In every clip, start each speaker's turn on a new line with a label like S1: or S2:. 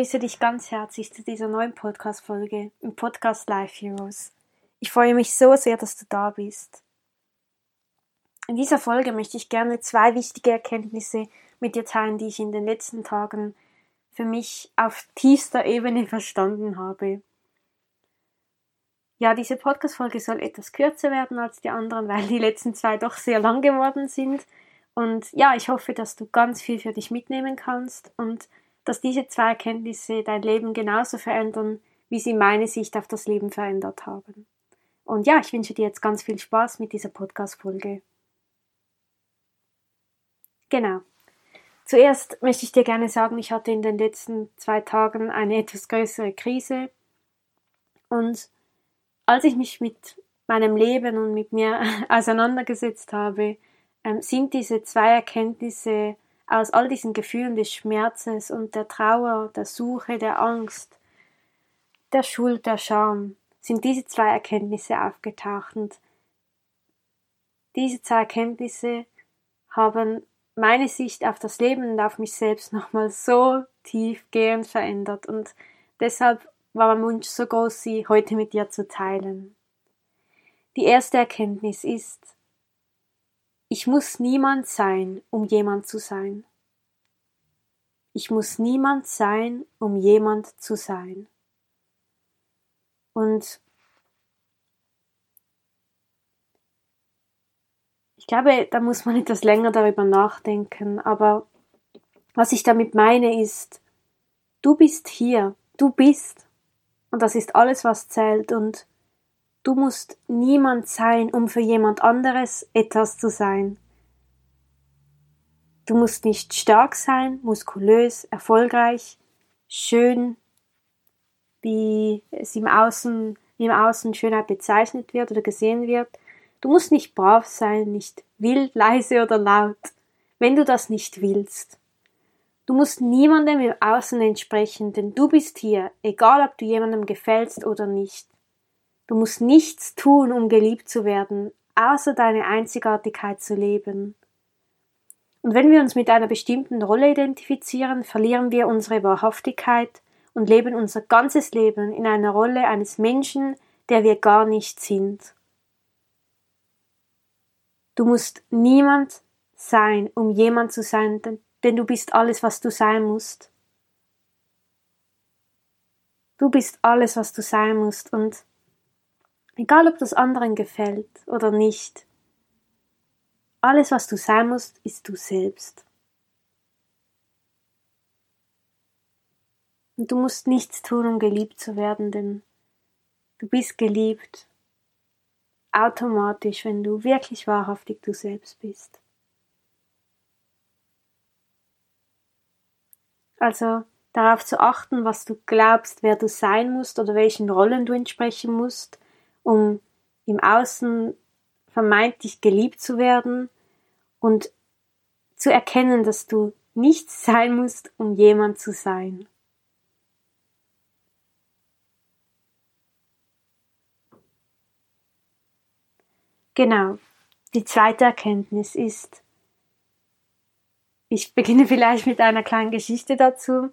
S1: Begrüße dich ganz herzlich zu dieser neuen Podcast-Folge im Podcast Life Heroes. Ich freue mich so sehr, dass du da bist. In dieser Folge möchte ich gerne zwei wichtige Erkenntnisse mit dir teilen, die ich in den letzten Tagen für mich auf tiefster Ebene verstanden habe. Ja, diese Podcast-Folge soll etwas kürzer werden als die anderen, weil die letzten zwei doch sehr lang geworden sind. Und ja, ich hoffe, dass du ganz viel für dich mitnehmen kannst und dass diese zwei Erkenntnisse dein Leben genauso verändern, wie sie meine Sicht auf das Leben verändert haben. Und ja, ich wünsche dir jetzt ganz viel Spaß mit dieser Podcast-Folge. Genau. Zuerst möchte ich dir gerne sagen, ich hatte in den letzten zwei Tagen eine etwas größere Krise. Und als ich mich mit meinem Leben und mit mir auseinandergesetzt habe, ähm, sind diese zwei Erkenntnisse aus all diesen Gefühlen des Schmerzes und der Trauer, der Suche, der Angst, der Schuld, der Scham, sind diese zwei Erkenntnisse aufgetaucht und diese zwei Erkenntnisse haben meine Sicht auf das Leben und auf mich selbst nochmal so tiefgehend verändert und deshalb war mein Wunsch so groß, sie heute mit dir zu teilen. Die erste Erkenntnis ist, ich muss niemand sein, um jemand zu sein. Ich muss niemand sein, um jemand zu sein. Und ich glaube, da muss man etwas länger darüber nachdenken, aber was ich damit meine ist, du bist hier, du bist, und das ist alles, was zählt, und Du musst niemand sein, um für jemand anderes etwas zu sein. Du musst nicht stark sein, muskulös, erfolgreich, schön, wie es im Außen, wie im Außen Schönheit bezeichnet wird oder gesehen wird. Du musst nicht brav sein, nicht wild, leise oder laut, wenn du das nicht willst. Du musst niemandem im Außen entsprechen, denn du bist hier, egal ob du jemandem gefällst oder nicht. Du musst nichts tun, um geliebt zu werden, außer deine Einzigartigkeit zu leben. Und wenn wir uns mit einer bestimmten Rolle identifizieren, verlieren wir unsere Wahrhaftigkeit und leben unser ganzes Leben in einer Rolle eines Menschen, der wir gar nicht sind. Du musst niemand sein, um jemand zu sein, denn du bist alles, was du sein musst. Du bist alles, was du sein musst und Egal ob das anderen gefällt oder nicht. Alles, was du sein musst, ist du selbst. Und du musst nichts tun, um geliebt zu werden, denn du bist geliebt automatisch, wenn du wirklich wahrhaftig du selbst bist. Also darauf zu achten, was du glaubst, wer du sein musst oder welchen Rollen du entsprechen musst, um im Außen vermeintlich geliebt zu werden und zu erkennen, dass du nichts sein musst, um jemand zu sein. Genau. Die zweite Erkenntnis ist, ich beginne vielleicht mit einer kleinen Geschichte dazu.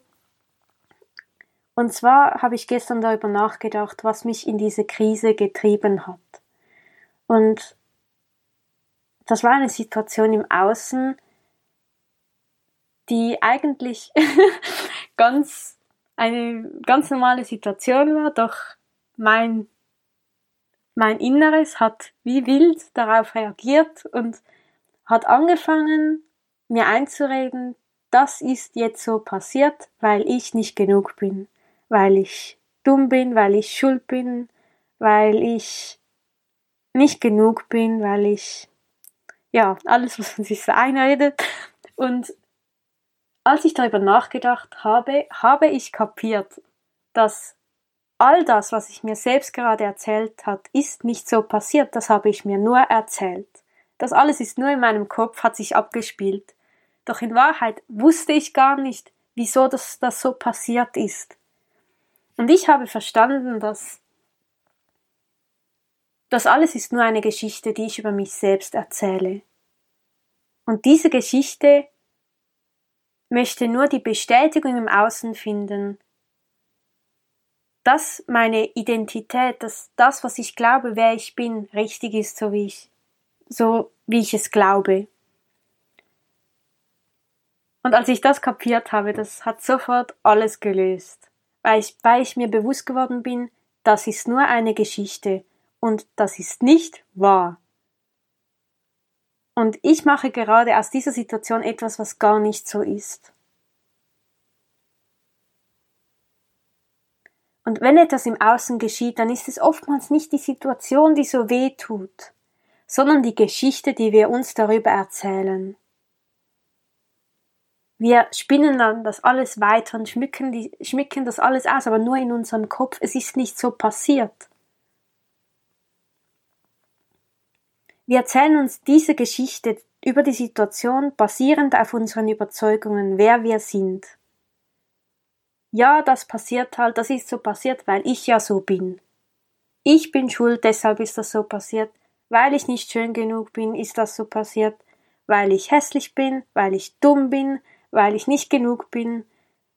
S1: Und zwar habe ich gestern darüber nachgedacht, was mich in diese Krise getrieben hat. Und das war eine Situation im Außen, die eigentlich ganz eine ganz normale Situation war, doch mein mein Inneres hat wie wild darauf reagiert und hat angefangen, mir einzureden, das ist jetzt so passiert, weil ich nicht genug bin weil ich dumm bin, weil ich schuld bin, weil ich nicht genug bin, weil ich ja alles, was man sich so einredet. Und als ich darüber nachgedacht habe, habe ich kapiert, dass all das, was ich mir selbst gerade erzählt hat, ist nicht so passiert, das habe ich mir nur erzählt. Das alles ist nur in meinem Kopf, hat sich abgespielt. Doch in Wahrheit wusste ich gar nicht, wieso das, das so passiert ist. Und ich habe verstanden, dass das alles ist nur eine Geschichte, die ich über mich selbst erzähle. Und diese Geschichte möchte nur die Bestätigung im Außen finden, dass meine Identität, dass das, was ich glaube, wer ich bin, richtig ist, so wie ich, so wie ich es glaube. Und als ich das kapiert habe, das hat sofort alles gelöst, weil ich, weil ich mir bewusst geworden bin, das ist nur eine Geschichte und das ist nicht wahr. Und ich mache gerade aus dieser Situation etwas, was gar nicht so ist. Und wenn etwas im Außen geschieht, dann ist es oftmals nicht die Situation, die so weh tut, sondern die Geschichte, die wir uns darüber erzählen. Wir spinnen dann das alles weiter und schmücken, die, schmücken das alles aus, aber nur in unserem Kopf. Es ist nicht so passiert. Wir erzählen uns diese Geschichte über die Situation basierend auf unseren Überzeugungen, wer wir sind. Ja, das passiert halt, das ist so passiert, weil ich ja so bin. Ich bin schuld, deshalb ist das so passiert. Weil ich nicht schön genug bin, ist das so passiert. Weil ich hässlich bin, weil ich dumm bin, weil ich nicht genug bin,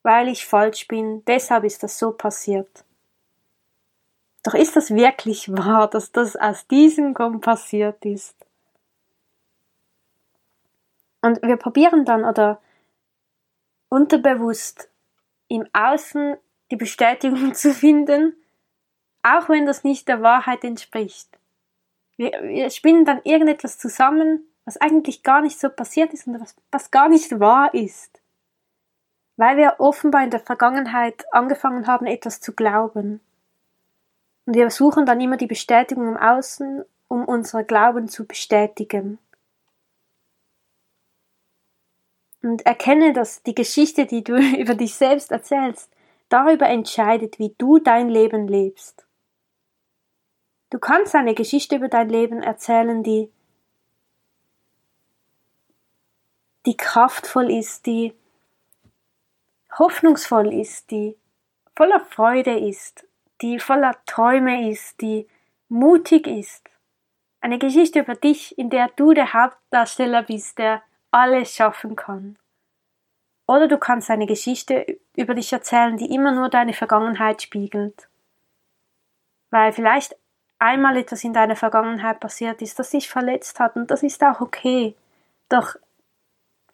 S1: weil ich falsch bin, deshalb ist das so passiert. Doch ist das wirklich wahr, dass das aus diesem Grund passiert ist? Und wir probieren dann oder unterbewusst im Außen die Bestätigung zu finden, auch wenn das nicht der Wahrheit entspricht. Wir, wir spinnen dann irgendetwas zusammen, was eigentlich gar nicht so passiert ist und was, was gar nicht wahr ist. Weil wir offenbar in der Vergangenheit angefangen haben, etwas zu glauben. Und wir suchen dann immer die Bestätigung im Außen, um unsere Glauben zu bestätigen. Und erkenne, dass die Geschichte, die du über dich selbst erzählst, darüber entscheidet, wie du dein Leben lebst. Du kannst eine Geschichte über dein Leben erzählen, die, die kraftvoll ist, die hoffnungsvoll ist, die voller Freude ist die voller Träume ist, die mutig ist. Eine Geschichte über dich, in der du der Hauptdarsteller bist, der alles schaffen kann. Oder du kannst eine Geschichte über dich erzählen, die immer nur deine Vergangenheit spiegelt. Weil vielleicht einmal etwas in deiner Vergangenheit passiert ist, das dich verletzt hat und das ist auch okay. Doch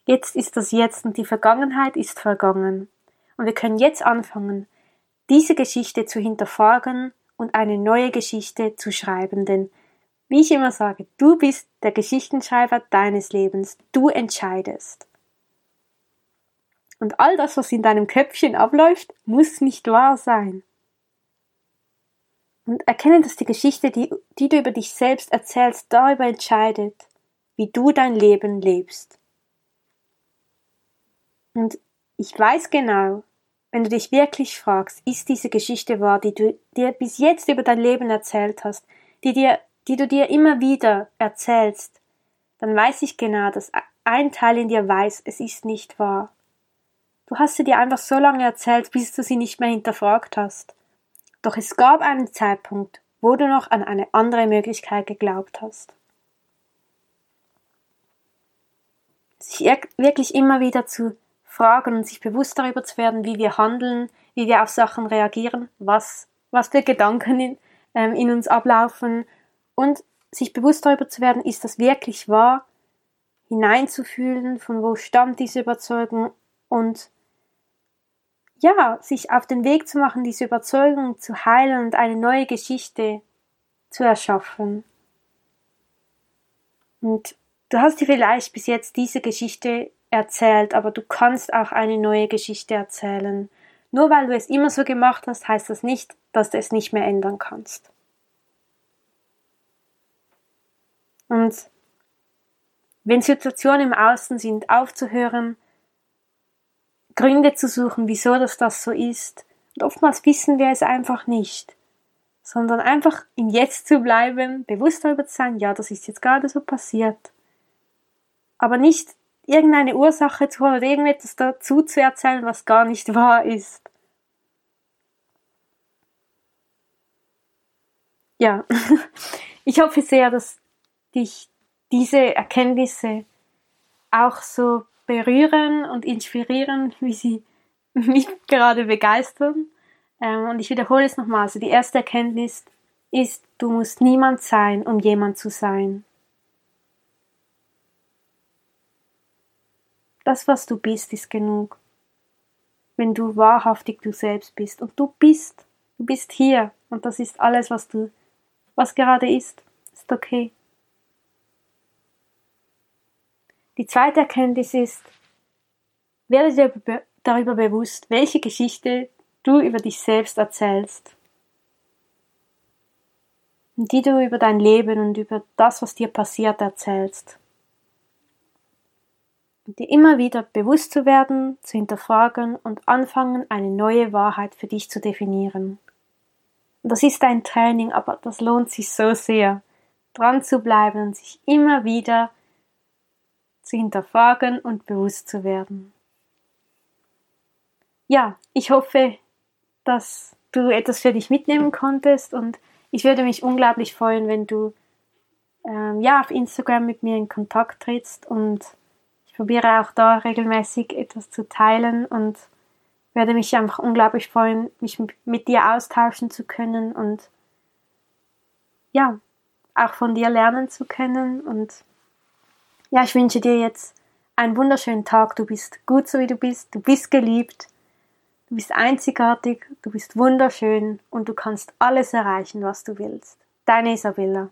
S1: jetzt ist das jetzt und die Vergangenheit ist vergangen. Und wir können jetzt anfangen, diese Geschichte zu hinterfragen und eine neue Geschichte zu schreiben, denn wie ich immer sage, du bist der Geschichtenschreiber deines Lebens, du entscheidest. Und all das, was in deinem Köpfchen abläuft, muss nicht wahr sein. Und erkenne, dass die Geschichte, die, die du über dich selbst erzählst, darüber entscheidet, wie du dein Leben lebst. Und ich weiß genau, wenn du dich wirklich fragst, ist diese Geschichte wahr, die du dir bis jetzt über dein Leben erzählt hast, die dir, die du dir immer wieder erzählst, dann weiß ich genau, dass ein Teil in dir weiß, es ist nicht wahr. Du hast sie dir einfach so lange erzählt, bis du sie nicht mehr hinterfragt hast. Doch es gab einen Zeitpunkt, wo du noch an eine andere Möglichkeit geglaubt hast. Sich wirklich immer wieder zu fragen und sich bewusst darüber zu werden, wie wir handeln, wie wir auf Sachen reagieren, was, was für Gedanken in, ähm, in uns ablaufen. Und sich bewusst darüber zu werden, ist das wirklich wahr, hineinzufühlen, von wo stammt diese Überzeugung? Und ja, sich auf den Weg zu machen, diese Überzeugung zu heilen und eine neue Geschichte zu erschaffen. Und du hast dir vielleicht bis jetzt diese Geschichte erzählt, aber du kannst auch eine neue Geschichte erzählen. Nur weil du es immer so gemacht hast, heißt das nicht, dass du es nicht mehr ändern kannst. Und wenn Situationen im Außen sind, aufzuhören, Gründe zu suchen, wieso das das so ist. Und oftmals wissen wir es einfach nicht, sondern einfach im Jetzt zu bleiben, bewusst darüber zu sein, ja, das ist jetzt gerade so passiert. Aber nicht irgendeine Ursache zu holen oder irgendetwas dazu zu erzählen, was gar nicht wahr ist. Ja, ich hoffe sehr, dass dich diese Erkenntnisse auch so berühren und inspirieren, wie sie mich gerade begeistern. Ähm, und ich wiederhole es nochmal. Also die erste Erkenntnis ist, du musst niemand sein, um jemand zu sein. Das, was du bist, ist genug. Wenn du wahrhaftig du selbst bist. Und du bist. Du bist hier. Und das ist alles, was du, was gerade ist. Ist okay. Die zweite Erkenntnis ist, werde dir darüber bewusst, welche Geschichte du über dich selbst erzählst. Und die du über dein Leben und über das, was dir passiert, erzählst. Dir immer wieder bewusst zu werden, zu hinterfragen und anfangen, eine neue Wahrheit für dich zu definieren. Und das ist ein Training, aber das lohnt sich so sehr, dran zu bleiben und sich immer wieder zu hinterfragen und bewusst zu werden. Ja, ich hoffe, dass du etwas für dich mitnehmen konntest und ich würde mich unglaublich freuen, wenn du ähm, ja auf Instagram mit mir in Kontakt trittst und probiere auch da regelmäßig etwas zu teilen und werde mich einfach unglaublich freuen, mich mit dir austauschen zu können und ja, auch von dir lernen zu können und ja, ich wünsche dir jetzt einen wunderschönen Tag. Du bist gut so wie du bist. Du bist geliebt. Du bist einzigartig. Du bist wunderschön und du kannst alles erreichen, was du willst. Deine Isabella.